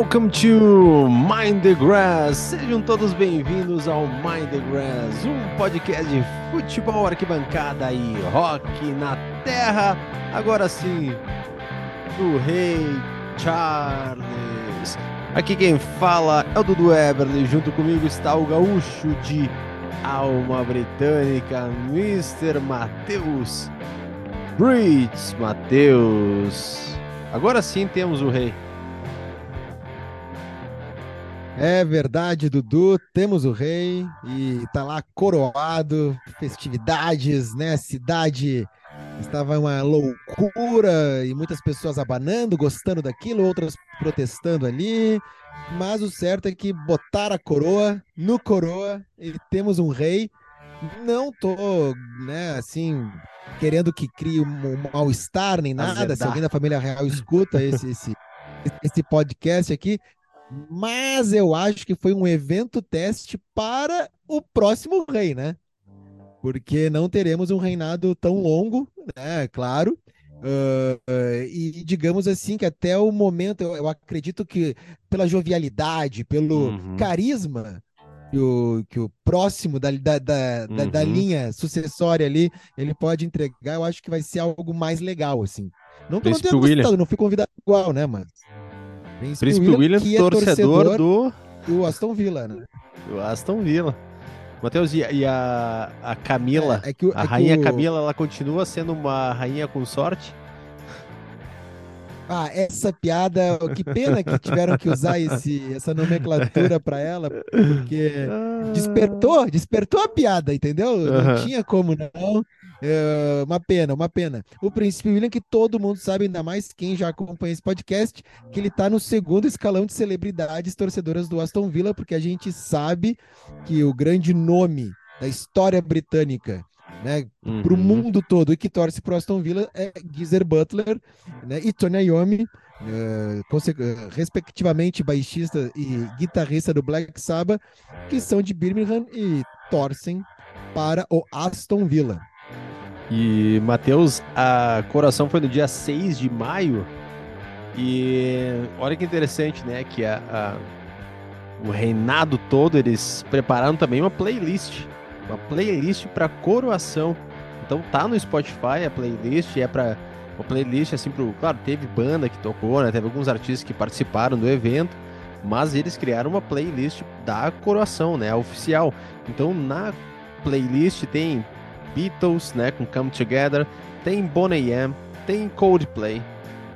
Welcome to Mind the Grass. Sejam todos bem-vindos ao Mind the Grass, um podcast de futebol, arquibancada e rock na terra. Agora sim, do Rei Charles. Aqui quem fala é o Dudu Eberly. Junto comigo está o gaúcho de alma britânica, Mr. Matheus Brits. Matheus. Agora sim temos o Rei. É verdade, Dudu. Temos o rei e tá lá coroado, festividades, né? A cidade estava uma loucura e muitas pessoas abanando, gostando daquilo, outras protestando ali. Mas o certo é que botaram a coroa no coroa e temos um rei. Não tô, né, assim, querendo que crie um mal-estar nem nada. Se alguém da família real escuta esse, esse, esse podcast aqui, mas eu acho que foi um evento teste para o próximo rei, né? Porque não teremos um reinado tão longo, né? Claro. Uh, uh, e digamos assim que até o momento eu, eu acredito que pela jovialidade, pelo uhum. carisma que o, que o próximo da, da, da, uhum. da, linha sucessória ali ele pode entregar, eu acho que vai ser algo mais legal, assim. Não que eu não tenha gostado, não fui convidado igual, né, mas Príncipe, Príncipe William, William é torcedor, torcedor, do... do Aston Villa, né? Do Aston Villa. Matheus, e, a, a Camila, é, é o, a é rainha o... Camila, ela continua sendo uma rainha com sorte? Ah, essa piada, que pena que tiveram que usar esse, essa nomenclatura para ela, porque ah. despertou, despertou a piada, entendeu? Não tinha como não. É, uma pena, uma pena. O Príncipe William, que todo mundo sabe, ainda mais quem já acompanha esse podcast, que ele está no segundo escalão de celebridades torcedoras do Aston Villa, porque a gente sabe que o grande nome da história britânica né, uhum. para o mundo todo e que torce para o Aston Villa é Geezer Butler né, e Tony Iommi, uh, respectivamente baixista e guitarrista do Black Sabbath, que são de Birmingham e torcem para o Aston Villa. E, Matheus, a coração foi no dia 6 de maio. E olha que interessante, né? Que a, a, o reinado todo, eles prepararam também uma playlist. Uma playlist para coroação. Então tá no Spotify a playlist, é para uma playlist assim pro. Claro, teve banda que tocou, né? Teve alguns artistas que participaram do evento. Mas eles criaram uma playlist da coroação, né? Oficial. Então na playlist tem Beatles, né, com Come Together, tem Bonnie M, tem Coldplay,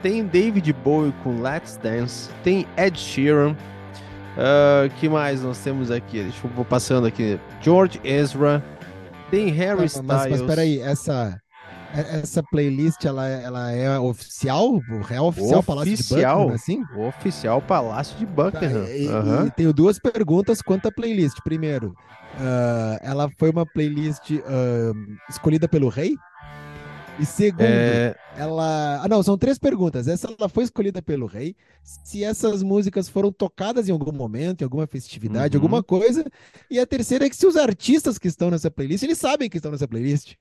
tem David Bowie com Let's Dance, tem Ed Sheeran, uh, que mais nós temos aqui? Deixa eu vou passando aqui. George Ezra, tem Harry Styles. Mas, mas peraí, essa essa playlist ela, ela é oficial? É oficial, oficial Palácio de Buckingham, assim? Oficial Palácio de Buckingham. Tá, e, uhum. e tenho duas perguntas quanto à playlist. Primeiro, Uh, ela foi uma playlist uh, escolhida pelo rei? E segundo, é... ela. Ah, não, são três perguntas. Essa ela foi escolhida pelo rei. Se essas músicas foram tocadas em algum momento, em alguma festividade, uhum. alguma coisa. E a terceira é que se os artistas que estão nessa playlist, eles sabem que estão nessa playlist.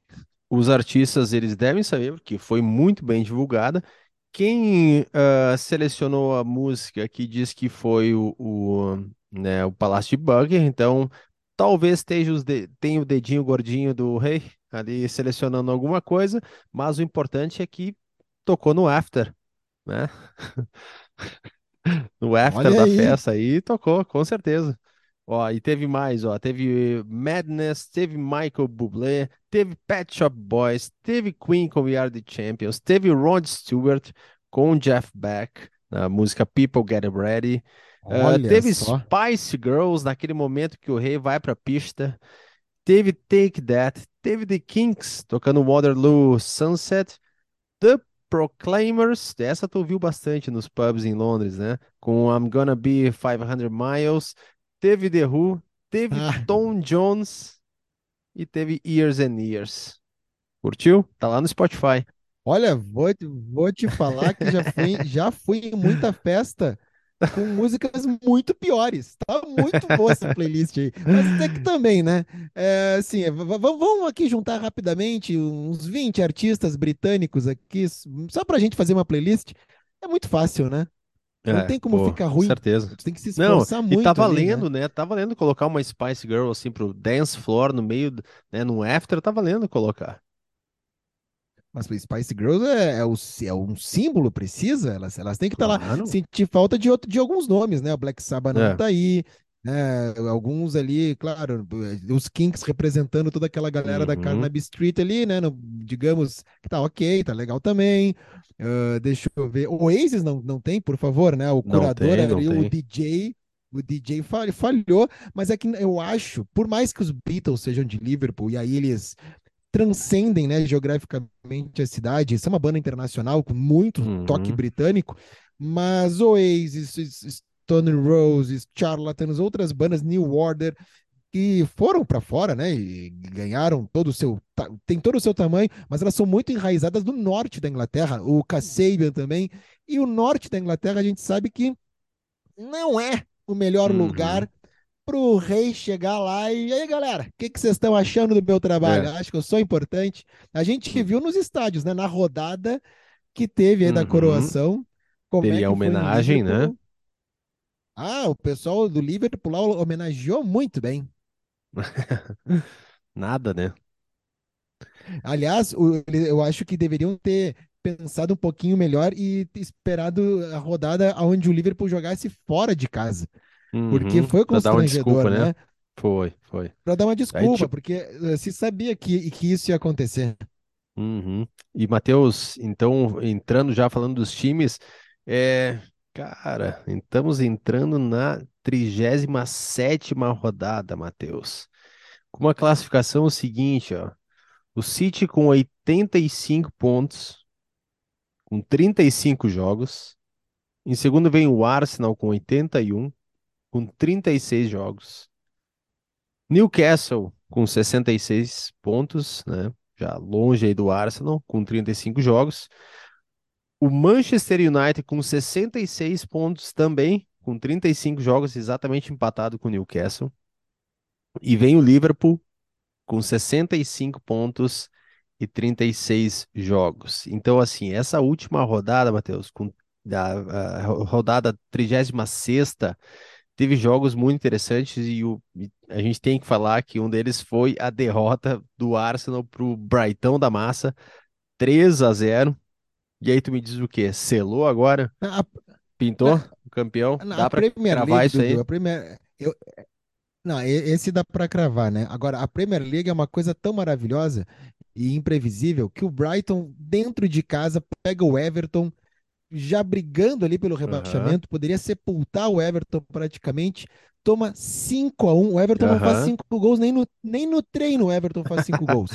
Os artistas, eles devem saber, porque foi muito bem divulgada. Quem uh, selecionou a música que diz que foi o, o, né, o Palácio de Buckingham, então Talvez tenha o dedinho gordinho do rei ali selecionando alguma coisa, mas o importante é que tocou no after, né? no after Olha da aí. festa aí tocou, com certeza. Ó, e teve mais, ó, teve Madness, teve Michael Bublé, teve Pet Shop Boys, teve Queen com We Are The Champions, teve Rod Stewart com Jeff Beck, na música People Get Ready, Uh, teve só. Spice Girls naquele momento que o rei vai para a pista. Teve Take That. Teve The Kinks tocando Waterloo Sunset. The Proclaimers. Essa tu ouviu bastante nos pubs em Londres, né? Com I'm Gonna Be 500 Miles. Teve The Who. Teve ah. Tom Jones. E teve Years and Years. Curtiu? Tá lá no Spotify. Olha, vou, vou te falar que já fui, já fui em muita festa com músicas muito piores. Tá muito boa essa playlist aí. Mas até que também, né? É, assim, é, vamos aqui juntar rapidamente uns 20 artistas britânicos aqui, só pra gente fazer uma playlist. É muito fácil, né? Não É, tem como pô, ficar com ruim. certeza. Tem que se Não, esforçar e muito tá ali, né? valendo, né? Tá valendo colocar uma Spice Girl assim pro dance floor no meio, né? No after, tá valendo colocar. Mas Spice Girls é, é, o, é um símbolo, precisa. Elas, elas têm que estar lá. Claro. Sentir falta de, outro, de alguns nomes, né? O Black Sabbath não É. tá aí. Né? Alguns ali, claro, os Kinks representando toda aquela galera da Uhum. Carnaby Street ali, né? No- digamos que tá ok, tá legal também. Ah, deixa eu ver. O Oasis não, não tem, por favor, né? O curador tem, ali, o. DJ. O DJ fal- falhou, mas é que eu acho, por mais que os Beatles sejam de Liverpool e aí eles transcendem, né, geograficamente a cidade. Isso é uma banda internacional com muito Uhum. toque britânico, mas Oasis, Stone Roses, Charlatans, outras bandas, New Order, que foram para fora, né, e ganharam todo o seu, tem todo o seu tamanho, mas elas são muito enraizadas do norte da Inglaterra, o Kasabian também, e o norte da Inglaterra a gente sabe que não é o melhor Uhum. lugar para o rei chegar lá e, aí, galera, o que, que vocês estão achando do meu trabalho? É. Acho que eu sou importante. A gente Hum. viu nos estádios, né? Na rodada que teve aí da Uhum. coroação. Como Teve é homenagem, né? Ah, o pessoal do Liverpool lá homenageou muito bem. Nada, né? Aliás, eu acho que deveriam ter pensado um pouquinho melhor e esperado a rodada onde o Liverpool jogasse fora de casa. Porque Uhum. foi Pra dar uma desculpa, né? né? Foi, foi. Para dar uma desculpa, tipo- porque eh, se sabia que, que isso ia acontecer. Uhum. E Matheus, então, entrando já falando dos times, é, cara, estamos entrando na 37ª rodada, Matheus. Com uma classificação seguinte, ó. O City com 85 pontos, com 35 jogos. Em segundo vem o Arsenal com 81, com 36 jogos. Newcastle com 66 pontos, né? Já longe aí do Arsenal, com 35 jogos. O Manchester United com 66 pontos também, com 35 jogos, exatamente empatado com o Newcastle. E vem o Liverpool com 65 pontos e 36 jogos. Então, assim, essa última rodada, Matheus, com da a ro- rodada 36ª, teve jogos muito interessantes e, o- e a gente tem que falar que um deles foi a derrota do Arsenal para o Brighton da Massa, 3 a 0. E aí tu me diz o quê? Selou agora? A, Pintou o campeão? na Dá para Premier cravar isso aí? Dudu, a Premier, eu, não, esse dá para cravar, né? Agora, a Premier League é uma coisa tão maravilhosa e imprevisível que o Brighton, dentro de casa, pega o Everton, já brigando ali pelo rebaixamento, poderia sepultar o Everton praticamente, toma 5 a 1 O Everton não faz Aham. 5 gols, nem no, nem no treino o Everton faz 5 gols.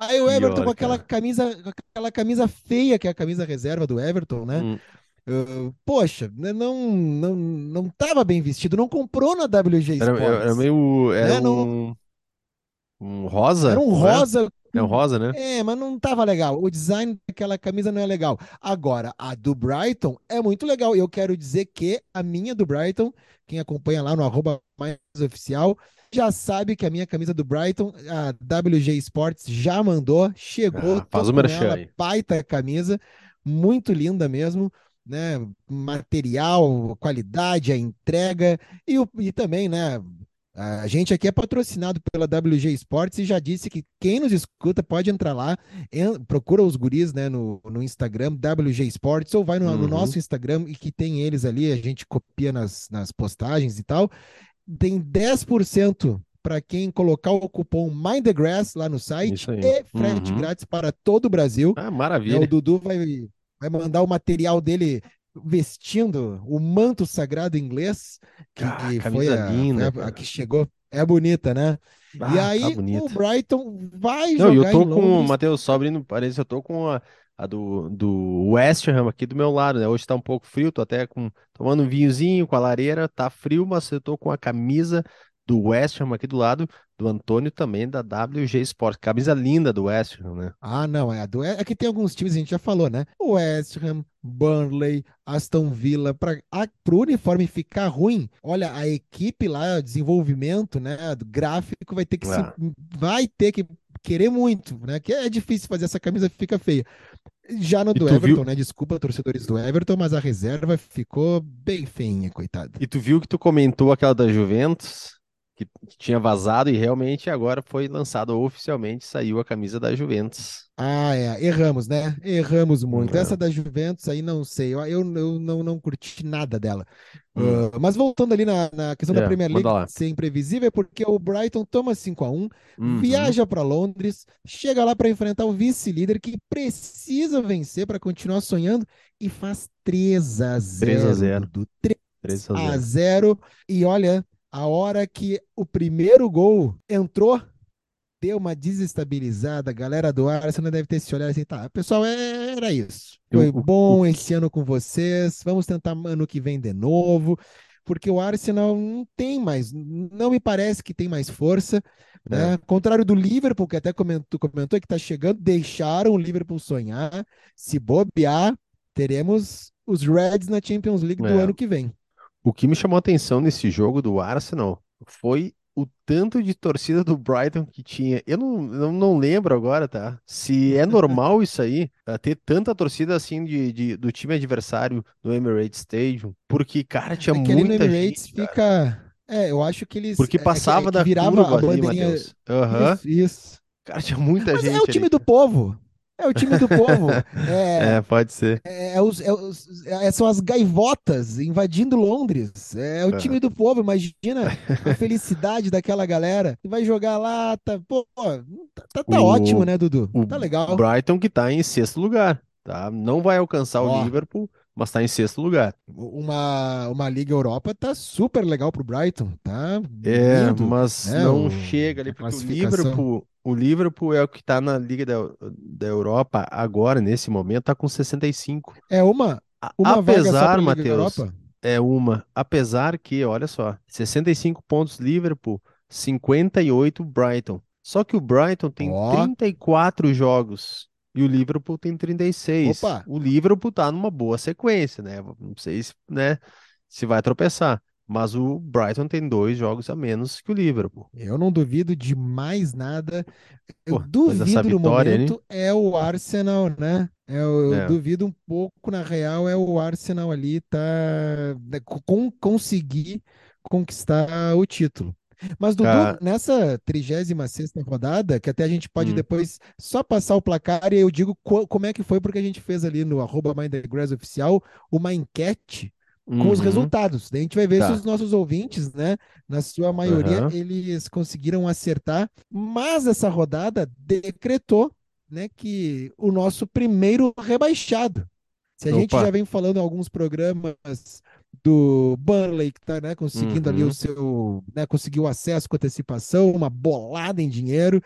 Aí o Pior, Everton com aquela cara. camisa, com aquela camisa feia, que é a camisa reserva do Everton, né? Hum, Uh, poxa, né, não, não, não tava bem vestido, não comprou na WG Era, era Sports. meio. Era É, não- um. Um rosa? Era um rosa. É um rosa, né? É, mas não tava legal. O design daquela camisa não é legal. Agora, a do Brighton é muito legal. E eu quero dizer que a minha do Brighton, quem acompanha lá no arroba mais oficial, já sabe que a minha camisa do Brighton, a WG Sports já mandou, chegou, Ah, faz o merchan aí. baita camisa, muito linda mesmo, né? Material, qualidade, a entrega e, o, e também, né? A gente aqui é patrocinado pela WG Sports e já disse que quem nos escuta pode entrar lá, en- procura os guris né, no, no Instagram, WG Sports, ou vai no, no Uhum. nosso Instagram e que tem eles ali, a gente copia nas, nas postagens e tal. Tem 10% para quem colocar o cupom MindTheGrass lá no site e frete Uhum. grátis para todo o Brasil. Ah, maravilha. O Dudu vai, vai mandar o material dele vestindo o manto sagrado inglês, que, Ah, que foi, a, linda, a- a que chegou. É bonita, né? e Ah, tá aí bonita. o Brighton vai Não, e eu jogar tô com. Matheus, só abrindo parênteses, eu tô com a, a do, do West Ham aqui do meu lado, né? Hoje tá um pouco frio, tô até com, tomando um vinhozinho com a lareira, tá frio, mas eu tô com a camisa do West Ham aqui do lado, do Antônio também, da WG Sport. Camisa linda do West Ham, né? Ah, não, é a do. É que tem alguns times, a gente já falou, né? West Ham, Burnley, Aston Villa, para o uniforme ficar ruim, olha, a equipe lá, o desenvolvimento, né, do gráfico vai ter que se, Ah. vai ter que querer muito, né? Que é difícil fazer essa camisa fica feia. Já no do Everton, viu- né? Desculpa, torcedores do Everton, mas a reserva ficou bem feinha, coitada. E tu viu que tu comentou aquela da Juventus, que, que tinha vazado e realmente agora foi lançado oficialmente, saiu a camisa da Juventus. Ah, é, erramos, né? Erramos muito. É. Essa da Juventus aí não sei, eu, eu, eu não, não curti nada dela. Hum. Ah, mas voltando ali na, na questão da É, Premier League ser imprevisível, é porque o Brighton toma 5 a 1 Uhum. viaja para Londres, chega lá para enfrentar o vice-líder que precisa vencer para continuar sonhando e faz 3 a 0, 3 a 0. Dudu. 3 3 a a 0. 0 e olha, a hora que o primeiro gol entrou, deu uma desestabilizada, a galera do Arsenal deve ter se olhado assim, tá, pessoal, é- era isso. Foi bom esse ano com vocês, vamos tentar ano que vem de novo, porque o Arsenal não tem mais, não me parece que tem mais força, né? É. Contrário do Liverpool, que até comentou, comentou que tá chegando, deixaram o Liverpool sonhar, se bobear, teremos os Reds na Champions League do É. ano que vem. O que me chamou a atenção nesse jogo do Arsenal foi o tanto de torcida do Brighton que tinha. Eu não, não, não lembro agora, tá? Se é normal isso aí, tá? ter tanta torcida assim de, de- do time adversário no Emirates Stadium, porque, cara, tinha É que ali no muita Emirates gente, cara. fica. É, eu acho que eles. Porque é que- passava é que da virava curva a ali, bandeirinha. Matheus. Aham. Isso, isso. Cara, tinha muita Mas gente é o time ali. do povo. É o time do povo. É, É, pode ser. é, é os- é os- é- são as gaivotas invadindo Londres. É o time do povo. Imagina a felicidade daquela galera. Vai jogar lá, tá, pô, tá, tá- tá O- ótimo, né, Dudu? Tá legal. Brighton que tá em sexto lugar, tá? Não vai alcançar Ó. o Liverpool, mas tá em sexto lugar. Uma, uma Liga Europa tá super legal pro Brighton. Tá É, lindo. mas né, não o- chega ali, porque o. Liverpool, o Liverpool é o que tá na Liga da, da Europa agora, nesse momento, tá com 65. É uma, uma apesar, Matheus, é uma, apesar que, olha só, 65 pontos Liverpool, 58 Brighton. Só que o Brighton tem Ó. 34 jogos e o Liverpool tem 36. Opa. O Liverpool tá numa boa sequência, né? Não sei se, né, se vai tropeçar, mas o Brighton tem dois jogos a menos que o Liverpool. Eu não duvido de mais nada. Eu Pô, duvido no vitória, hein? momento é o Arsenal, né? Eu, eu É. duvido um pouco, na real, é o Arsenal ali tá né, com, conseguir conquistar o título. Mas, Dudu, Ah. nessa 36ª rodada, que até a gente pode Hum. depois só passar o placar e eu digo co- como é que foi, porque a gente fez ali no arroba Mind the Grass oficial uma enquete com os Uhum. resultados. Daí a gente vai ver se Tá. os nossos ouvintes, né, na sua maioria, Aham. eles conseguiram acertar. Mas essa rodada decretou, né, que o nosso primeiro rebaixado. Se a gente Opa. já vem falando em alguns programas do Burnley, que está né, conseguindo ali Uhum. o seu, né, conseguiu acesso com antecipação, uma bolada em dinheiro.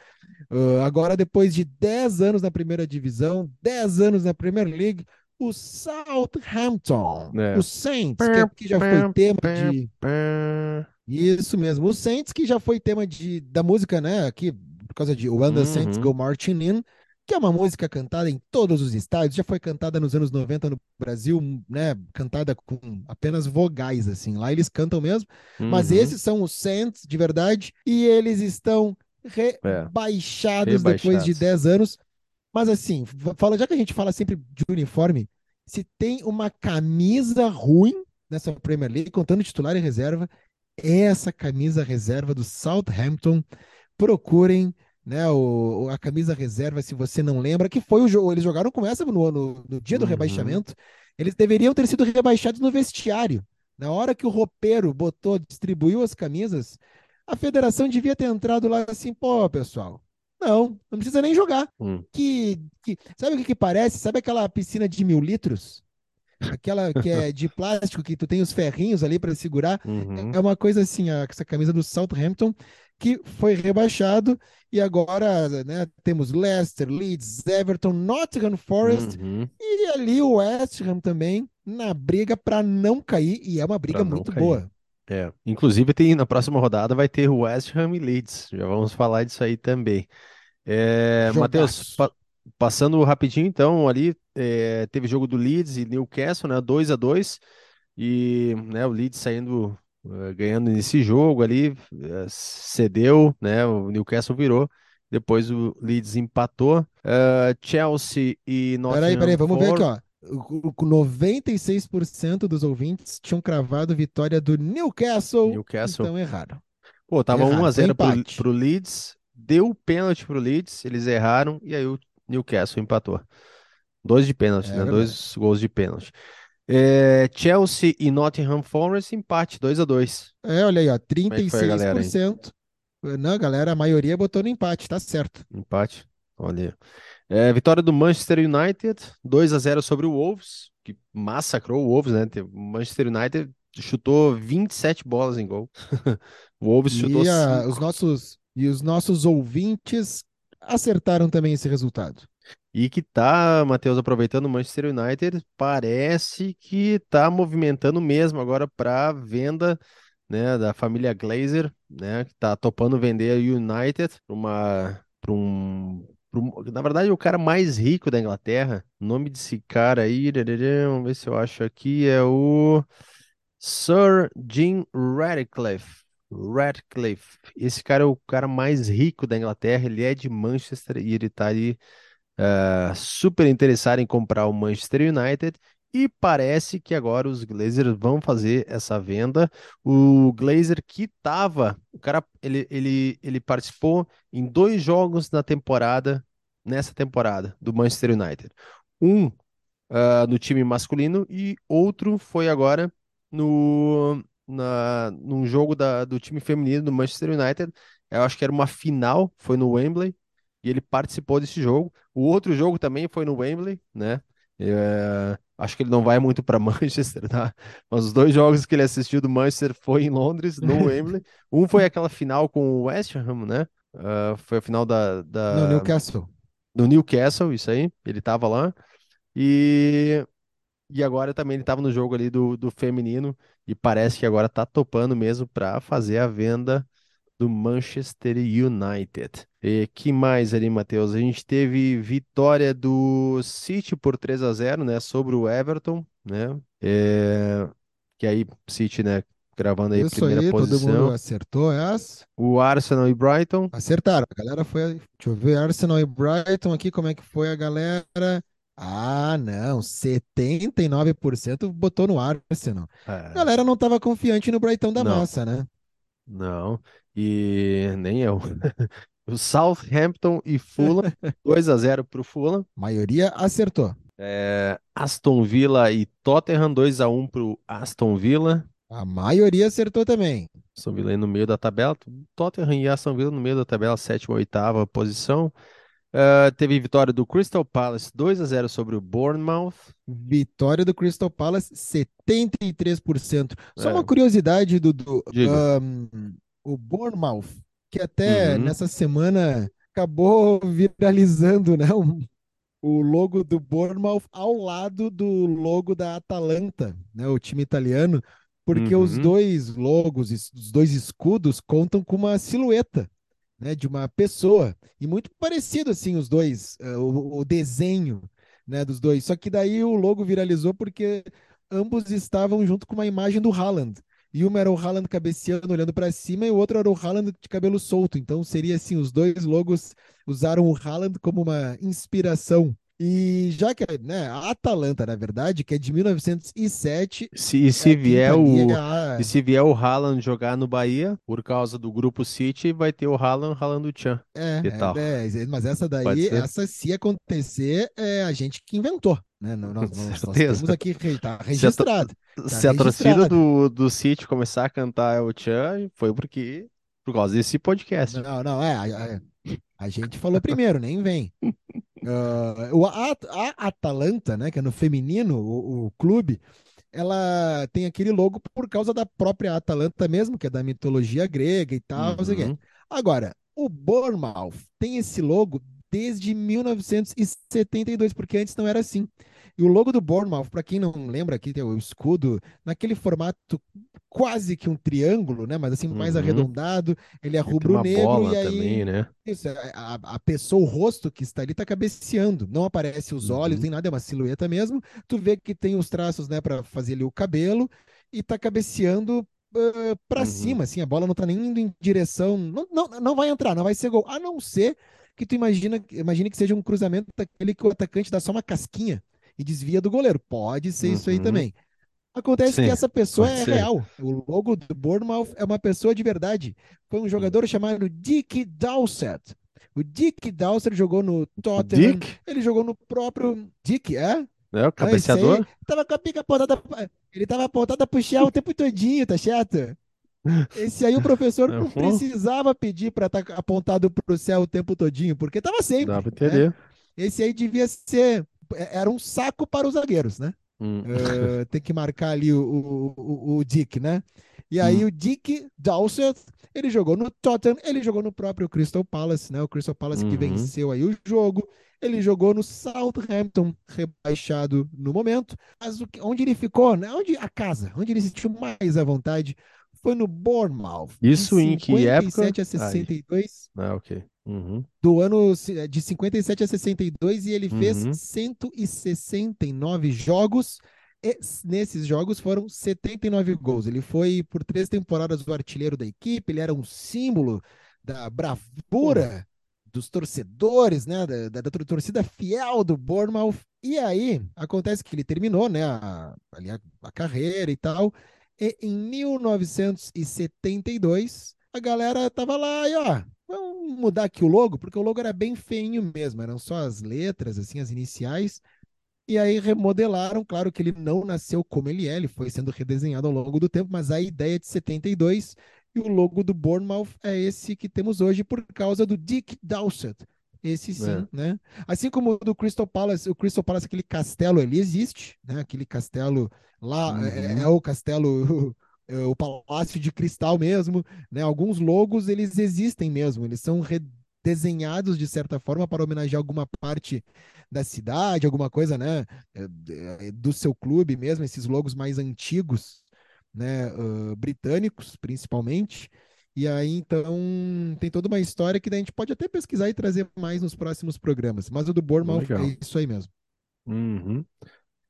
Ah, agora, depois de 10 anos na primeira divisão, 10 anos na Premier League, o Southampton, É. o Saints, que, que já foi tema de. Isso mesmo, o Saints, que já foi tema de, da música, né? Aqui, por causa de When the Saints Uhum. Go Marching In, que é uma música cantada em todos os estádios, já foi cantada nos anos 90 no Brasil, né? Cantada com apenas vogais, assim. Lá eles cantam mesmo. Mas Uhum. esses são os Saints de verdade e eles estão É. rebaixados depois de Rebaixados. 10 anos. Mas assim, fala, já que a gente fala sempre de uniforme, se tem uma camisa ruim nessa Premier League, contando titular e reserva, é essa camisa reserva do Southampton. Procurem, né, o- a camisa reserva, se você não lembra, que foi o jogo. Eles jogaram com essa no, no, no dia do Uhum. rebaixamento. Eles deveriam ter sido rebaixados no vestiário. Na hora que o roupeiro botou, distribuiu as camisas, a federação devia ter entrado lá assim, pô, pessoal. Não, não precisa nem jogar. Hum. Que, que, sabe o que, que parece? Sabe aquela piscina de mil litros? Aquela que é de plástico, que tu tem os ferrinhos ali para segurar. Uhum. É uma coisa assim, a- essa camisa do Southampton, que foi rebaixado, e agora né, temos Leicester, Leeds, Everton, Nottingham Forest, Uhum. e ali o West Ham também, na briga para não cair, e é uma briga muito cair. boa. É. Inclusive, tem, na próxima rodada vai ter West Ham e Leeds. Já vamos falar disso aí também. É, Matheus, pa- passando rapidinho, então, ali é, teve jogo do Leeds e Newcastle, né? 2 a 2 E né, o Leeds saindo, eh, ganhando nesse jogo ali, eh, cedeu, né? O Newcastle virou Depois o Leeds empatou. Uh, Chelsea e Nottingham Peraí, peraí, vamos ver aqui, ó. O- o- 96% dos ouvintes tinham cravado vitória do Newcastle. Newcastle. Então erraram. Pô, tava Erraram, 1x0 foi pro, pro Leeds, deu pênalti pro Leeds, eles erraram e aí o Newcastle empatou. Dois de pênalti, É né? Dois gols de pênalti. É, Chelsea e Nottingham Forest, empate, 2 a 2 É, olha aí, ó, é que foi a galera? 36%. Não, galera, a maioria botou no empate, tá certo. Empate. Olha aí. É, vitória do Manchester United, 2 a 0 sobre o Wolves, que massacrou o Wolves, né? O Manchester United chutou 27 bolas em gol. O Wolves chutou E a- 5. os nossos e os nossos ouvintes acertaram também esse resultado. E que tá, Matheus, aproveitando o Manchester United, parece que tá movimentando mesmo agora para venda, né, da família Glazer, né, que tá topando vender a United para uma para um, na verdade, o cara mais rico da Inglaterra. O nome desse cara aí, vamos ver se eu acho aqui, é o Sir Jim Ratcliffe. Ratcliffe. Esse cara é o cara mais rico da Inglaterra, ele é de Manchester e ele tá ali ah, super interessado em comprar o Manchester United e parece que agora os Glazers vão fazer essa venda. O Glazer que tava, o cara, ele, ele, ele participou em dois jogos na temporada, nessa temporada do Manchester United. Um ah, no time masculino e outro foi agora no na, num jogo da, do time feminino do Manchester United. Eu acho que era uma final, foi no Wembley e ele participou desse jogo. O outro jogo também foi no Wembley, né? É, acho que ele não vai muito para Manchester, tá? Mas os dois jogos que ele assistiu do Manchester foi em Londres, no Wembley. Um foi aquela final com o West Ham, né? Ah, foi a final da, da- Não, Newcastle. do Newcastle, isso aí. Ele tava lá. E, e agora também ele tava no jogo ali do, do feminino. E parece que agora tá topando mesmo para fazer a venda do Manchester United. E que mais ali, Matheus? A gente teve vitória do City por 3 a 0, né, sobre o Everton, né? É, que aí City, né, gravando aí a Isso primeira aí, todo mundo posição. acertou essa. O Arsenal e Brighton. Acertaram. A galera foi. Deixa eu ver, Arsenal e Brighton aqui, como é que foi a galera? Ah, não, 79% botou no Arsenal. A É, galera não estava confiante no Brighton da Não. massa, né? não, e nem eu. O Southampton e Fulham, 2 a 0 para o Fulham. Maioria acertou. É, Aston Villa e Tottenham, 2 a 1 para o Aston Villa. A maioria acertou também. Aston Villa aí no meio da tabela. Tottenham e Aston Villa no meio da tabela, sétima oitava posição. Ah, teve vitória do Crystal Palace 2 a 0 sobre o Bournemouth. Vitória do Crystal Palace, 73%. Só É. uma curiosidade, Dudu. Diga. O Bournemouth, que até Uhum. nessa semana acabou viralizando, né? um- o logo do Bournemouth ao lado do logo da Atalanta, né? O time italiano, porque os Uhum. dois logos, os dois escudos contam com uma silhueta, né? De uma pessoa. E muito parecido, assim, os dois, eh, o, o desenho, né? Dos dois. Só que daí o logo viralizou porque ambos estavam junto com uma imagem do Haaland. E uma era o Haaland cabeceando, olhando para cima, e o outro era o Haaland de cabelo solto. Então seria assim, os dois logos usaram o Haaland como uma inspiração. E já que, né, a Atalanta, na verdade, que é de 1907, Se, e se é, vier o, e se vier o Haaland jogar no Bahia, por causa do grupo City, vai ter o Haaland, Haaland do Tchan. é, Que é, tal? é, mas essa daí, essa se acontecer, é a gente que inventou, né? Nós, nós- nós temos aqui, tá Se a, registrado. se a torcida registrado. do, do City começar a cantar o Tchan, foi porque por causa desse podcast. Não, não, é. A, a- gente falou primeiro, nem vem. O, a, a Atalanta, né, que é no feminino, o, o clube, ela tem aquele logo por causa da própria Atalanta mesmo, que é da mitologia grega e tal. Uhum. Agora, o Bournemouth tem esse logo desde 1972, porque antes não era assim. E o logo do Bournemouth, para quem não lembra, aqui tem o escudo naquele formato quase que um triângulo, né? Mas assim mais Uhum. arredondado. Ele é uma rubro-negro e aí também, né? isso, é, a, a pessoa, o rosto que está ali está cabeceando, não aparece os olhos, Uhum. nem nada, é uma silhueta mesmo. Tu vê que tem os traços, né, para fazer ali o cabelo e tá cabeceando uh, para Uhum. cima, assim, a bola não tá nem indo em direção, não, não, não vai entrar, não vai ser gol, a não ser que tu imagina, imagine que seja um cruzamento daquele que o atacante dá só uma casquinha e desvia do goleiro. Pode ser isso aí Uhum. também. Acontece Sim, que essa pessoa é ser. real. O logo do Bournemouth é uma pessoa de verdade. Foi um jogador chamado Dick Dowsett. O Dick Dowsett jogou no Tottenham. Dick, Ele jogou no próprio Dick, é? né? O Ah, cabeceador. tava com a pica apontada. pra- Ele tava apontado pro chão o tempo todinho, tá chato? Esse aí o professor não Uhum. precisava pedir pra estar apontado pro céu o tempo todinho, porque tava Dá sempre. pra né? entender. Esse aí devia ser. Era um saco para os zagueiros, né? Hum. Uh, tem que marcar ali o, o, o- Dick, né? E aí Hum. o Dick Dowsett, ele jogou no Tottenham, ele jogou no próprio Crystal Palace, né? O Crystal Palace que Uhum. venceu aí o jogo. Ele jogou no Southampton, rebaixado no momento. Mas o que- onde ele ficou, né? Onde a casa, onde ele se sentiu mais à vontade, foi no Bournemouth. Isso de em que época? 57 a Aí. 62 Ah, ok. Uhum. do ano ci- de 57 a 62 e ele fez Uhum. 169 jogos. E nesses jogos foram 79 gols. Ele foi por três temporadas o artilheiro da equipe, ele era um símbolo da bravura dos torcedores, né? Da, da- da tor- torcida fiel do Bournemouth. E aí acontece que ele terminou, né? A, ali a, a carreira e tal. E em 1972, a galera tava lá e ó, vamos mudar aqui o logo, porque o logo era bem feinho mesmo, eram só as letras, assim, as iniciais. E aí remodelaram, claro que ele não nasceu como ele é, ele foi sendo redesenhado ao longo do tempo, mas a ideia de 72 e o logo do Bournemouth é esse que temos hoje por causa do Dick Dowsett. Esse sim, É. né? Assim como o do Crystal Palace, o Crystal Palace, aquele castelo ali existe, né? Aquele castelo lá é, Uhum. é o castelo, é o Palácio de Cristal mesmo, né? Alguns logos eles existem mesmo, eles são redesenhados de certa forma para homenagear alguma parte da cidade, alguma coisa, né? é, é, Do seu clube mesmo, esses logos mais antigos, né? ah, britânicos, principalmente. E aí, então, tem toda uma história que daí a gente pode até pesquisar e trazer mais nos próximos programas. Mas o do Bournemouth é isso aí mesmo. Uhum.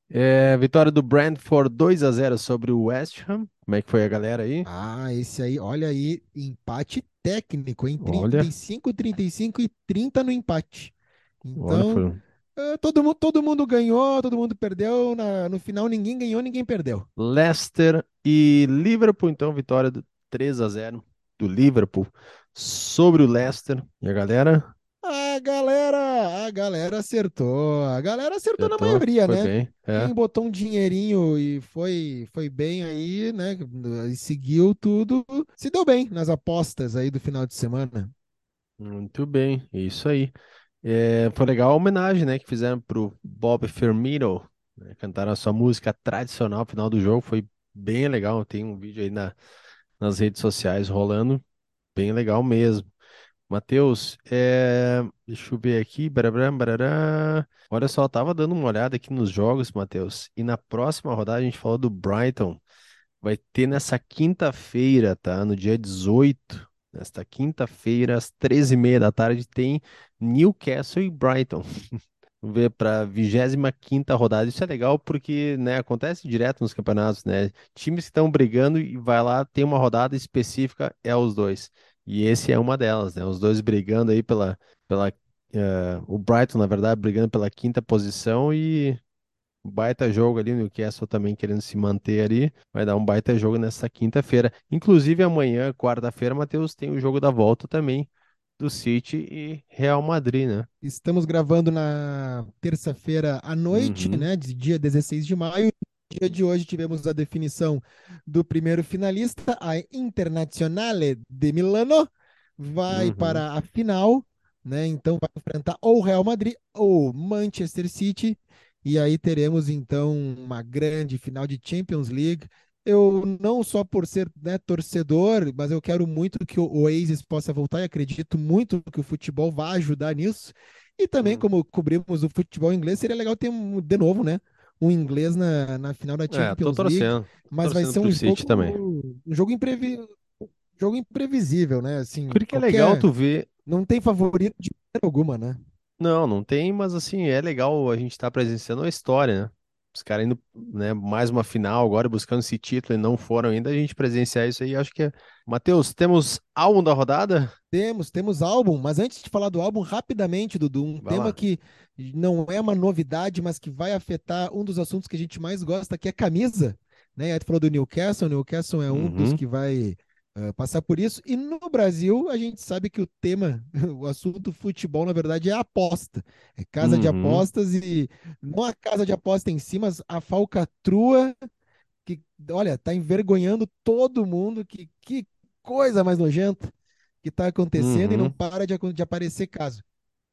É, vitória do Brentford 2 a 0 sobre o West Ham. Como é que foi a galera aí? Ah, esse aí, olha aí, empate técnico, em Olha. 35, 35 e 30 no empate. Olha, Então, um eh, todo, mu- todo mundo ganhou, todo mundo perdeu. Na- no final, ninguém ganhou, ninguém perdeu. Leicester e Liverpool, então, vitória do 3 a 0 do Liverpool sobre o Leicester. E a galera A galera, a galera acertou. A galera acertou na acertou, maioria, foi né? bem. É. Quem botou um dinheirinho e foi, foi bem aí, né? E seguiu tudo, se deu bem nas apostas aí do final de semana. Muito bem, isso aí. É, foi legal a homenagem, né, que fizeram pro Bob Firmino, né, cantaram a sua música tradicional no final do jogo, foi bem legal. Tem um vídeo aí na, nas redes sociais rolando, bem legal mesmo. Matheus, é, deixa eu ver aqui, barará, barará. Olha só, tava dando uma olhada aqui nos jogos, Matheus, e na próxima rodada a gente falou do Brighton. Vai ter nessa quinta-feira, tá? No dia 18, nesta quinta-feira, às 13h30 da tarde, tem Newcastle e Brighton. Vamos ver para a 25ª rodada. Isso é legal porque, né, acontece direto nos campeonatos, né? Times que estão brigando e vai lá, tem uma rodada específica, é os dois. E esse é uma delas, né? Os dois brigando aí pela, pela eh, o Brighton, na verdade, brigando pela quinta posição e baita jogo ali, o Newcastle também querendo se manter ali. Vai dar um baita jogo nessa quinta-feira. Inclusive amanhã, quarta-feira, Matheus, tem o jogo da volta também do City e Real Madrid, né? Estamos gravando na terça-feira à noite, Uhum. né? Dia 16 de maio. No dia de hoje tivemos a definição do primeiro finalista, a Internazionale de Milano, vai Uhum. para a final, né? Então vai enfrentar ou o Real Madrid ou Manchester City. E aí teremos então uma grande final de Champions League. Eu não só por ser né, torcedor, mas eu quero muito que o Oasis possa voltar e acredito muito que o futebol vai ajudar nisso. E também, Hum. como cobrimos o futebol inglês, seria legal ter um, de novo, né? Um inglês na, na final da É, tô Champions League. torcendo. Mas vai torcendo ser um jogo, também. um jogo, imprevi... jogo imprevisível, né? Assim, Porque é qualquer- legal tu ver. Não tem favorito de alguma, né? Não, não tem, mas assim, é legal a gente estar presenciando a história, né? Os caras indo, né, mais uma final agora, buscando esse título e não foram ainda, a gente presenciar isso aí, acho que é. Matheus, temos álbum da rodada? Temos, temos álbum, mas antes de falar do álbum, rapidamente, Dudu, um Vai tema lá. que não é uma novidade, mas que vai afetar um dos assuntos que a gente mais gosta, que é camisa. Né? Aí tu falou do Newcastle, o Newcastle é um dos Uhum. que vai eh, passar por isso. E no Brasil, a gente sabe que o tema, o assunto futebol, na verdade, é aposta. É casa de Uhum. apostas e não a casa de aposta em si, mas a falcatrua que, olha, tá envergonhando todo mundo. Que, que coisa mais nojenta que tá acontecendo e não Uhum. para de, de aparecer caso.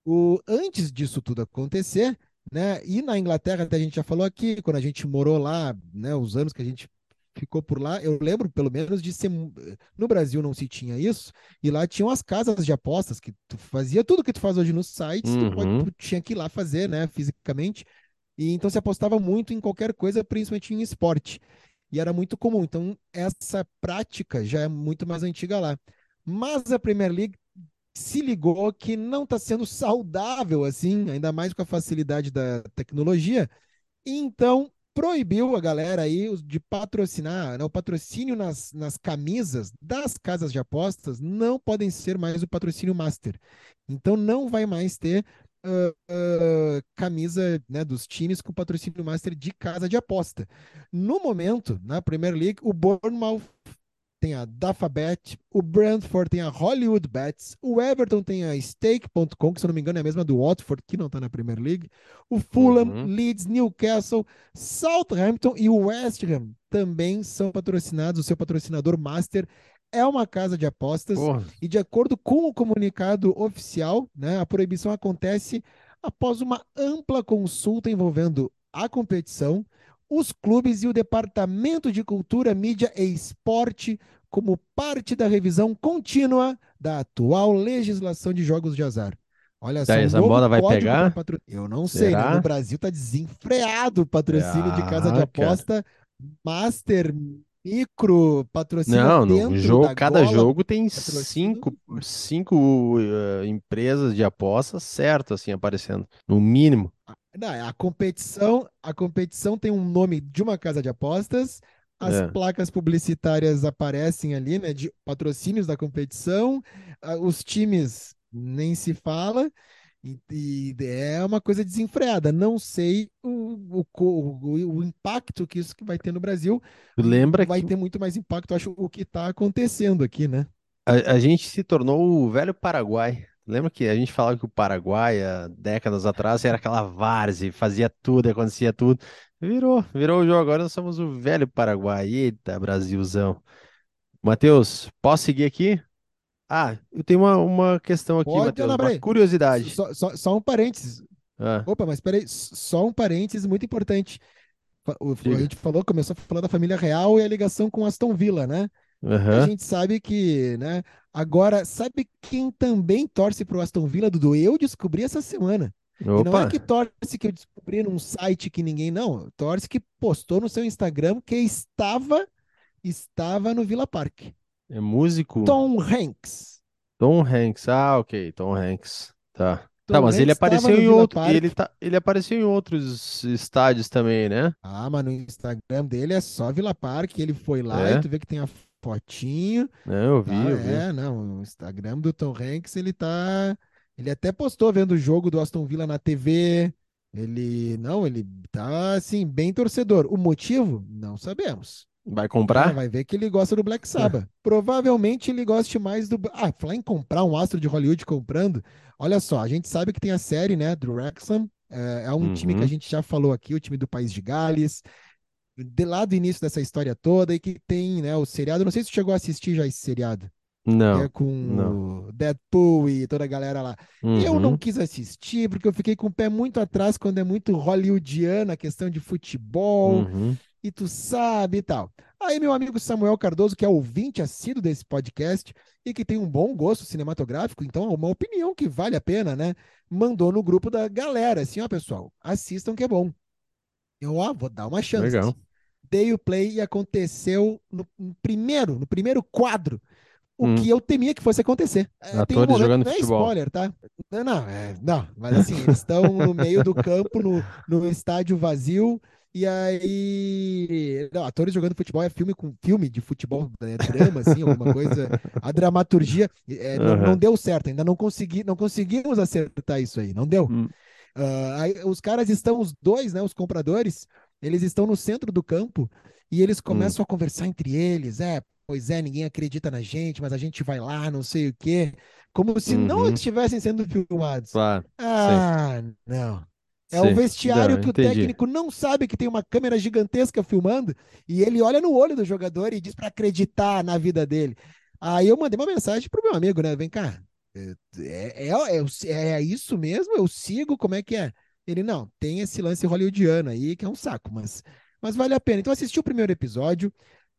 O, antes disso tudo acontecer, né? E na Inglaterra, até a gente já falou aqui, quando a gente morou lá, né? Os anos que a gente ficou por lá, eu lembro pelo menos de ser. No Brasil não se tinha isso, e lá tinham as casas de apostas que tu fazia tudo que tu faz hoje nos sites, tu, pode- Uhum. tu tinha que ir lá fazer, né? Fisicamente. E então se apostava muito em qualquer coisa, principalmente em esporte. E era muito comum. Então, essa prática já é muito mais antiga lá. Mas a Premier League se ligou que não está sendo saudável assim, ainda mais com a facilidade da tecnologia, então proibiu a galera aí de patrocinar, né, o patrocínio nas, nas camisas das casas de apostas não podem ser mais o patrocínio master. Então não vai mais ter ah, ah, camisa né, dos times com patrocínio master de casa de aposta. No momento, na Premier League, o Bournemouth tem a Dafabet, o Brentford tem a Hollywood Bets, o Everton tem a Stake.com, que se eu não me engano é a mesma do Watford, que não está na Premier League, o Fulham, Uhum. Leeds, Newcastle, Southampton e o West Ham também são patrocinados, o seu patrocinador master é uma casa de apostas Porra. e de acordo com o comunicado oficial, né, a proibição acontece após uma ampla consulta envolvendo a competição, os clubes e o Departamento de Cultura, Mídia e Esporte como parte da revisão contínua da atual legislação de jogos de azar. Olha só, essa moda vai pegar? patro- Eu não sei, né? No Brasil tá desenfreado o patrocínio de casa de Ah, cara. aposta, master, micro, patrocínio Não, no jogo, da cada gola, jogo tem patrocínio. cinco, cinco eh, empresas de apostas certo assim aparecendo, no mínimo. Não, a competição, a competição tem um nome de uma casa de apostas, as É. placas publicitárias aparecem ali, né, de patrocínios da competição, os times nem se fala, e, e é uma coisa desenfreada. Não sei o, o, o, o impacto que isso que vai ter no Brasil. Lembra vai que ter muito mais impacto, acho, o que está acontecendo aqui, né? a, a gente se tornou o velho Paraguai. Lembra que a gente falava que o Paraguai, há décadas atrás, era aquela várzea, fazia tudo, acontecia tudo. Virou, virou o jogo. Agora nós somos o velho Paraguai. Eita, Brasilzão. Matheus, posso seguir aqui? Ah, eu tenho uma, uma questão aqui, Pode, Matheus, uma curiosidade. Só, só, só um parênteses. Ah, Opa, mas peraí, só um parênteses muito importante. O- Diga. A gente falou, começou a falar da família real e a ligação com Aston Villa, né? A aham. gente sabe que, né? Agora, sabe quem também torce pro Aston Villa, Dudu? Eu descobri essa semana. E não é que torce que eu descobri num site que ninguém não, torce que postou no seu Instagram que estava estava no Villa Park. é músico? Tom Hanks. Tom Hanks. Ah, ok, Tom Hanks. Tá. Tá, Tom mas ele Hanks estava apareceu em outro, ele tá, ele apareceu em outros estádios também, né? Ah, mas no Instagram dele é só Villa Park, ele foi lá É? e tu vê que tem a fotinho. Não, eu vi, Tá, eu vi. é, não, o Instagram do Tom Hanks, ele tá, ele até postou vendo o jogo do Aston Villa na TV. Ele, não, ele tá assim, bem torcedor. O motivo? Não sabemos. Vai Ah, comprar? vai ver que ele gosta do Black Sabbath. Provavelmente ele goste mais do. Ah, falar em comprar um astro de Hollywood comprando. Olha só, a gente sabe que tem a série, né, do Wrexham. É, é um time que a Uhum. gente já falou aqui, o time do País de Gales. De lá do início dessa história toda, e que tem, né, o seriado. Não sei se tu chegou a assistir já esse seriado. Não, é com não. o Deadpool e toda a galera lá. Eu não Uhum. quis assistir, porque eu fiquei com o pé muito atrás quando é muito hollywoodiana a questão de futebol Uhum. e tu sabe e tal. Aí, meu amigo Samuel Cardoso, que é ouvinte assíduo desse podcast e que tem um bom gosto cinematográfico, então é uma opinião que vale a pena, né? Mandou no grupo da galera, assim, ó, pessoal, assistam que é bom. Eu, ó, vou dar uma chance. Legal. Dei o play e aconteceu no, no primeiro, no primeiro quadro, o Hum. que eu temia que fosse acontecer. É, tem um Atores momento, jogando não é futebol. spoiler, tá? Não, não, é, não, mas assim, eles estão no meio do campo, no, no estádio vazio, E aí. Não, atores jogando futebol é filme com filme de futebol, é drama, assim, alguma coisa. A dramaturgia é, não, não Aham. deu certo, ainda não consegui, não conseguimos acertar isso aí, não deu. Hum, Ah, aí os caras estão, os dois, né, os compradores, eles estão no centro do campo e eles hum, começam a conversar entre eles. É, pois é, ninguém acredita na gente, mas a gente vai lá, não sei o quê. Como se não uhum, estivessem sendo filmados. claro. Sim, Ah, não. É o sim. vestiário Não, que o entendi. técnico não sabe que tem uma câmera gigantesca filmando e ele olha no olho do jogador e diz para acreditar na vida dele. Aí eu mandei uma mensagem pro meu amigo, né? Vem cá, é, é, é, é isso mesmo? Eu sigo? Como é que é? Ele, não, tem esse lance hollywoodiano aí que é um saco, mas, mas vale a pena. Então, assisti o primeiro episódio,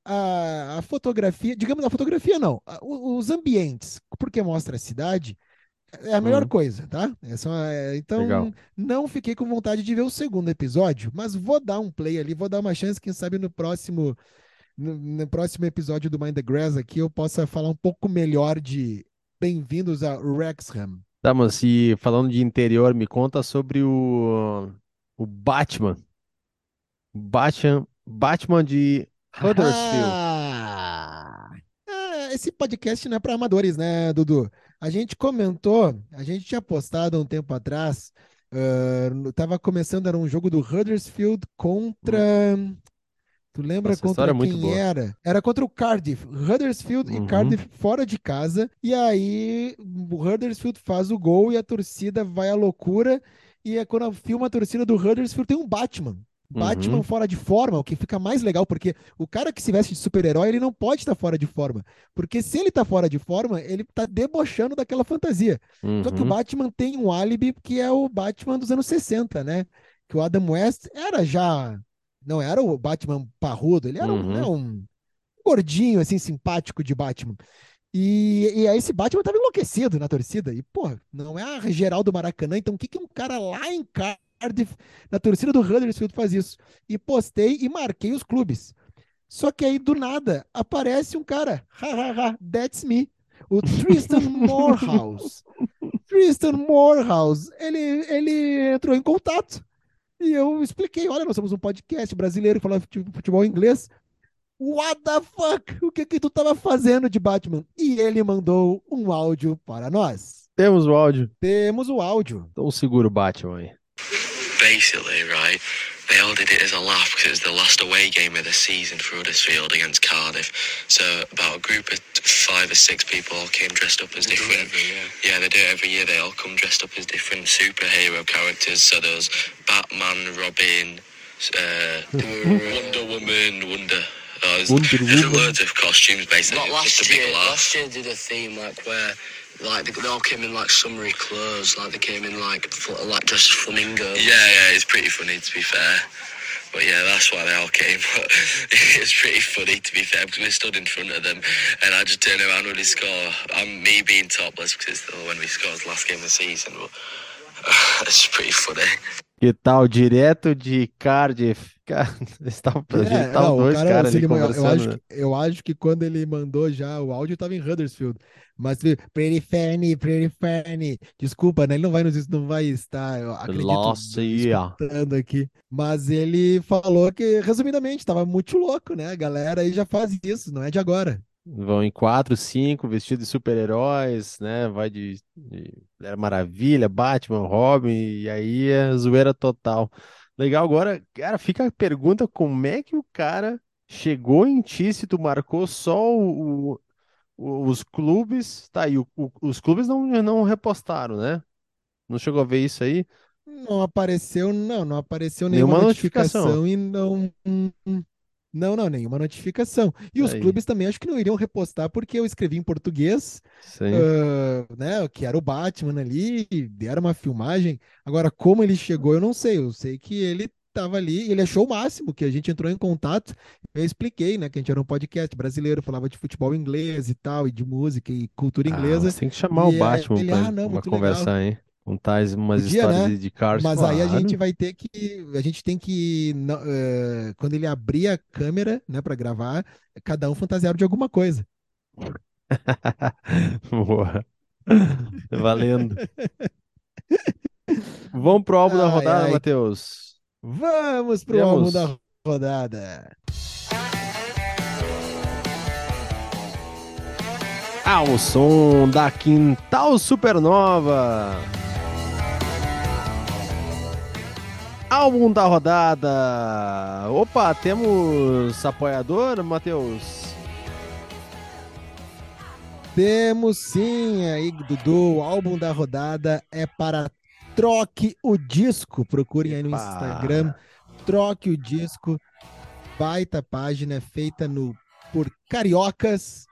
a, a fotografia, digamos, a fotografia não, a- os ambientes, porque mostra a cidade, é a melhor Hum, coisa, tá? É só- é, então, legal. não fiquei com vontade de ver o segundo episódio, mas vou dar um play ali, vou dar uma chance, quem sabe no próximo, no, no próximo episódio do Mind the Grass aqui eu possa falar um pouco melhor de Bem-vindos a Wrexham. Tá, mas e falando de interior, me conta sobre o, o Batman. Batman, Batman de Huddersfield. Ah! Ah, esse podcast não é para amadores, né, Dudu? A gente comentou, a gente tinha postado há um tempo atrás, ah, no- tava começando, era um jogo do Huddersfield contra. Tu lembra Nossa, contra é quem boa. era? Era contra o Cardiff, Huddersfield e Uhum, Cardiff fora de casa. E aí o Huddersfield faz o gol e a torcida vai à loucura. E é quando filma a torcida do Huddersfield tem um Batman. Batman uhum, fora de forma, o que fica mais legal, porque o cara que se veste de super-herói, ele não pode estar fora de forma. Porque se ele tá fora de forma, ele tá debochando daquela fantasia. Só que o uhum, Batman tem um álibi que é o Batman dos anos 60, né? Que o Adam West era já não era o Batman parrudo, ele era um, né, uhum, um gordinho, assim, simpático de Batman. E, e aí esse Batman tava enlouquecido na torcida. E, pô, não é a geral do Maracanã, então o que, que um cara lá em Cardiff, na torcida do Huddersfield, faz isso? E postei e marquei os clubes. Só que aí, do nada, aparece um cara. Ha, ha, ha, that's me. O Tristan Morehouse. Tristan Morehouse, ele, ele entrou em contato e eu expliquei: olha, nós somos um podcast brasileiro que fala de futebol inglês. What the fuck? O que que tu tava fazendo de Batman? E ele mandou um áudio para nós. Temos o áudio. Temos o áudio. Então segura o Batman aí. basically, right, they all did it as a laugh because it was the last away game of the season for Huddersfield against Cardiff. So about a group of five or six people all came dressed up as different. yeah. they do it every year. They all come dressed up as different superhero characters. So there's Batman, Robin, uh, Wonder Woman, Wonder. Oh, there's, Wonder there's Woman. loads of costumes basically. Like just last a big year, laugh. last year did a theme like where like they, they all came in like summery clothes, like they came in like fl- like dressed as flamingos. Yeah, yeah, it's pretty funny to be fair. But yeah, that's why they all came. But it's pretty funny to be fair because we stood in front of them and I just turned around when they score. I'm me being topless because it's the when we scored last game of the season. But it's pretty funny. Que tal? Direto de Cardiff. Cara, É, não, dois cara, caras se ali eu, acho né? que, eu acho que quando ele mandou já o áudio, tava em Huddersfield. Mas Pretty Fanny, Pretty Fanny. Desculpa, né? Ele não vai nos não vai estar, eu acredito, escutando aqui. Mas ele falou que, resumidamente, tava muito louco, né? A galera aí já faz isso, não é de agora. Vão em quatro, cinco, vestidos de super-heróis, né? Vai de, de Maravilha, Batman, Robin, e aí é zoeira total. Legal, agora, cara, fica a pergunta: como é que o cara chegou em ti se tu marcou só o, o- os clubes? Tá aí, o- os clubes não, não repostaram, né? Não chegou a ver isso aí? Não apareceu, não, não apareceu nenhuma Nenhuma notificação. notificação e não. Não, não, nenhuma notificação. E os Aí. clubes também acho que não iriam repostar porque eu escrevi em português, ah, né, que era o Batman ali, deram uma filmagem. Agora, como ele chegou, eu não sei. Eu sei que ele estava ali, ele achou o máximo, que a gente entrou em contato. Eu expliquei, né, que a gente era um podcast brasileiro, falava de futebol inglês e tal, e de música e cultura Ah, inglesa. tem que chamar o E aí Batman pra, ah, não, pra muito legal. conversar, hein? Contar umas Podia, histórias né? de, Cars, Mas aí a claro. gente vai ter que, a gente tem que, eh, quando ele abrir a câmera, né, para gravar, cada um fantasiado de alguma coisa. Boa. Valendo. Vamos pro álbum da Ai, rodada, ai. Matheus. Vamos pro Temos. álbum da rodada. Ah, o som da Quintal Supernova. Álbum da rodada. Opa, temos apoiador, Matheus? Temos sim aí, Dudu. O álbum da rodada é para Troque o Disco. Procurem aí no. Instagram. Troque o Disco. Baita página feita no, por cariocas,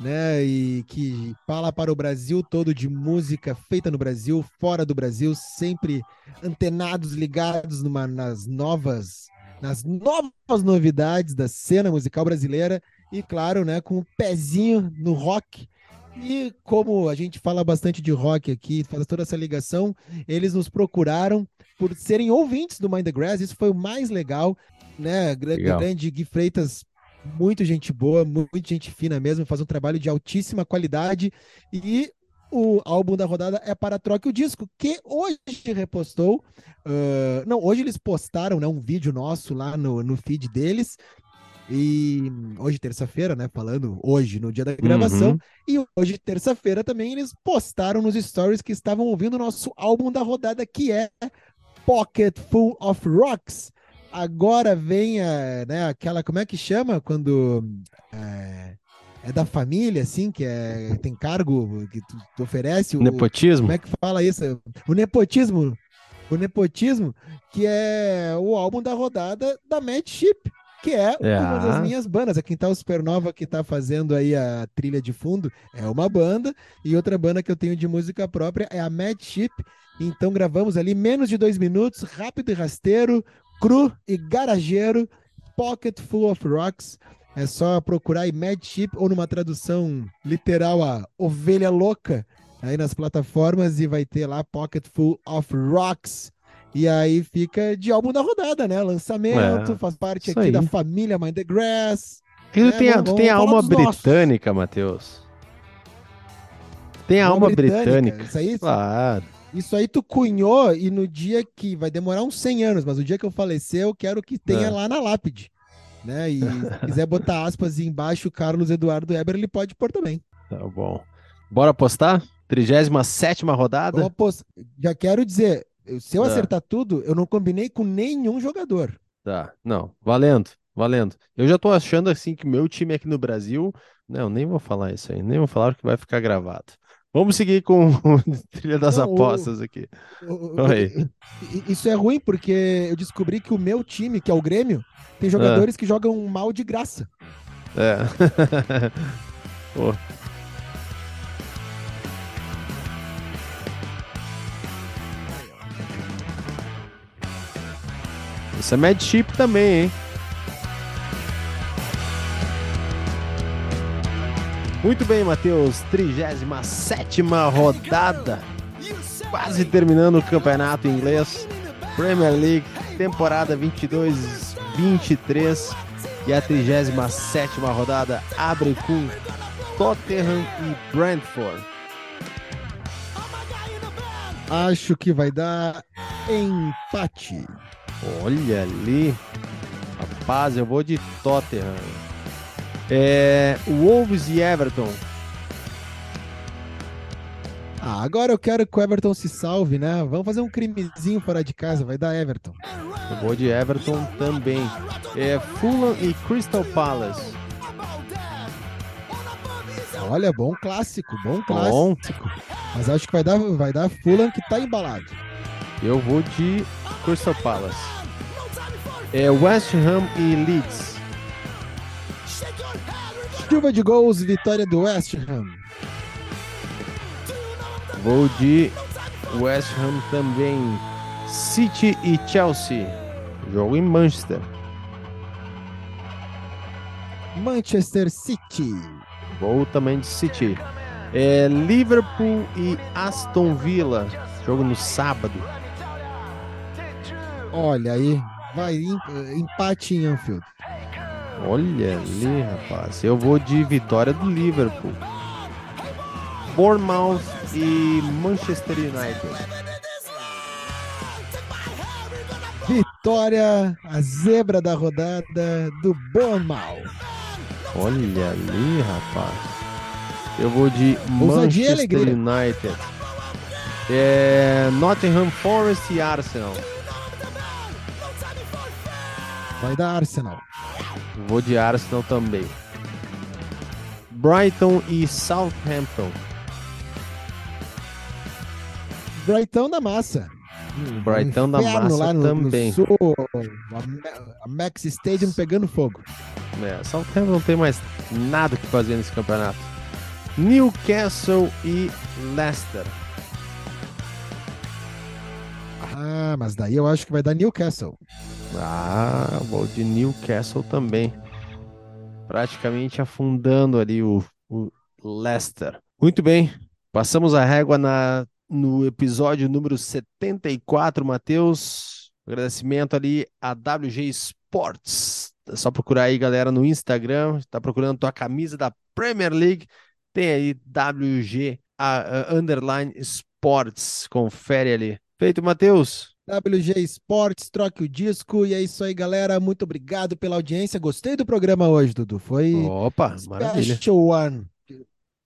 né? E que fala para o Brasil todo de música feita no Brasil, fora do Brasil, sempre antenados, ligados numa, nas novas. Nas novas novidades da cena musical brasileira e, claro, né, com o pezinho no rock, e como a gente fala bastante de rock aqui, faz toda essa ligação, eles nos procuraram por serem ouvintes do Mind the Grass, isso foi o mais legal, né? Legal. Grande Gui Freitas, muito gente boa, muito gente fina mesmo, faz um trabalho de altíssima qualidade e o álbum da rodada é para Troque o Disco, que hoje repostou. ah, não, hoje eles postaram né, um vídeo nosso lá no, no feed deles. E hoje, terça-feira, né? Falando hoje, no dia da gravação. Uhum. E hoje, terça-feira, também eles postaram nos stories que estavam ouvindo o nosso álbum da rodada, que é Pocket Full of Rocks. Agora vem a, né, aquela, como é que chama? Quando é, é da família, assim, que é, tem cargo que tu, tu oferece. o- Nepotismo? como é que fala isso? O nepotismo. O nepotismo, que é o álbum da rodada da Mad Ship, que é, É. uma das minhas bandas. A Quintal Supernova que tá fazendo aí a trilha de fundo é uma banda, e outra banda que eu tenho de música própria é a Mad Ship. Então gravamos ali menos de dois minutos, rápido e rasteiro, cru e garageiro, Pocket Full of Rocks. É só procurar aí Mad Ship ou numa tradução literal a Ovelha Louca aí nas plataformas e vai ter lá Pocket Full of Rocks. E aí fica de álbum da rodada, né? Lançamento, É, faz parte aqui da aí. família Mind the Grass. E tu É, tem, tu tem a alma britânica, Matheus. Tem a alma britânica. Isso aí, Claro. Isso aí tu cunhou e no dia que vai demorar uns 100 anos, mas o dia que eu falecer eu quero que tenha É. lá na lápide. Né? E se quiser botar aspas embaixo Carlos Eduardo Eber, ele pode pôr também. Tá bom. Bora apostar? 37 rodada? Apos- Já quero dizer, eu- se eu É. acertar tudo, eu não combinei com nenhum jogador. Tá, não, valendo, valendo. Eu já tô achando assim que meu time aqui no Brasil. Não, nem vou falar isso aí, nem vou falar que vai ficar gravado. Vamos seguir com o trilha das Não, o- apostas aqui. O- Isso é ruim porque eu descobri que o meu time, que é o Grêmio, tem jogadores que jogam mal de graça. É. Isso é Mad Chip também, hein? Muito bem, Matheus. 37 rodada. Quase terminando o campeonato inglês. Premier League, temporada 22-23. E a 37 rodada abre com Tottenham e Brentford. Acho que vai dar empate. Olha ali. Rapaz, eu vou de Tottenham. É, Wolves e Everton. Ah, agora eu quero que o Everton se salve, né? Vamos fazer um crimezinho fora de casa, vai dar Everton. Eu vou de Everton também. É, Fulham e Crystal Palace. Olha, bom clássico, bom Bom. clássico. Mas acho que vai dar, vai dar Fulham que tá embalado. Eu vou de Crystal Palace. É, West Ham e Leeds. Chuva de gols, vitória do West Ham. Vou de West Ham também. City e Chelsea. Jogo em Manchester. Manchester City. Vou também de City. É, Liverpool e Aston Villa. Jogo no sábado. Olha aí, vai em- empate em Anfield. Olha ali, rapaz. Eu vou de vitória do Liverpool. Bournemouth e Manchester United. Vitória, a zebra da rodada do Bournemouth. Olha ali, rapaz. Eu vou de Ousadia Manchester. United. É, Nottingham Forest e Arsenal. Vai dar Arsenal. Vou de Arsenal também. Brighton e Southampton. Brighton da massa. Brighton da Inferno massa lá no, também. No sul, a Max Stadium pegando fogo. É, Southampton não tem mais nada que fazer nesse campeonato. Newcastle e Leicester. Ah, mas daí eu acho que vai dar Newcastle. Ah, vou de Newcastle também. Praticamente afundando ali o, o Leicester. Muito bem, passamos a régua na, no episódio número 74, Matheus. Agradecimento ali a WG Sports. É só procurar aí, galera, no Instagram. Tá procurando tua camisa da Premier League. Tem aí WG a- a- Underline Sports. Confere ali. Feito, Matheus. WG Sports, troque o disco. E é isso aí, galera. Muito obrigado pela audiência. Gostei do programa hoje, Dudu. Foi Opa, maravilha. Special One.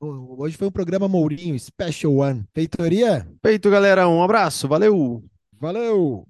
Hoje foi um programa Mourinho, Special One. Feitoria? Feito, galera. Um abraço. Valeu. Valeu!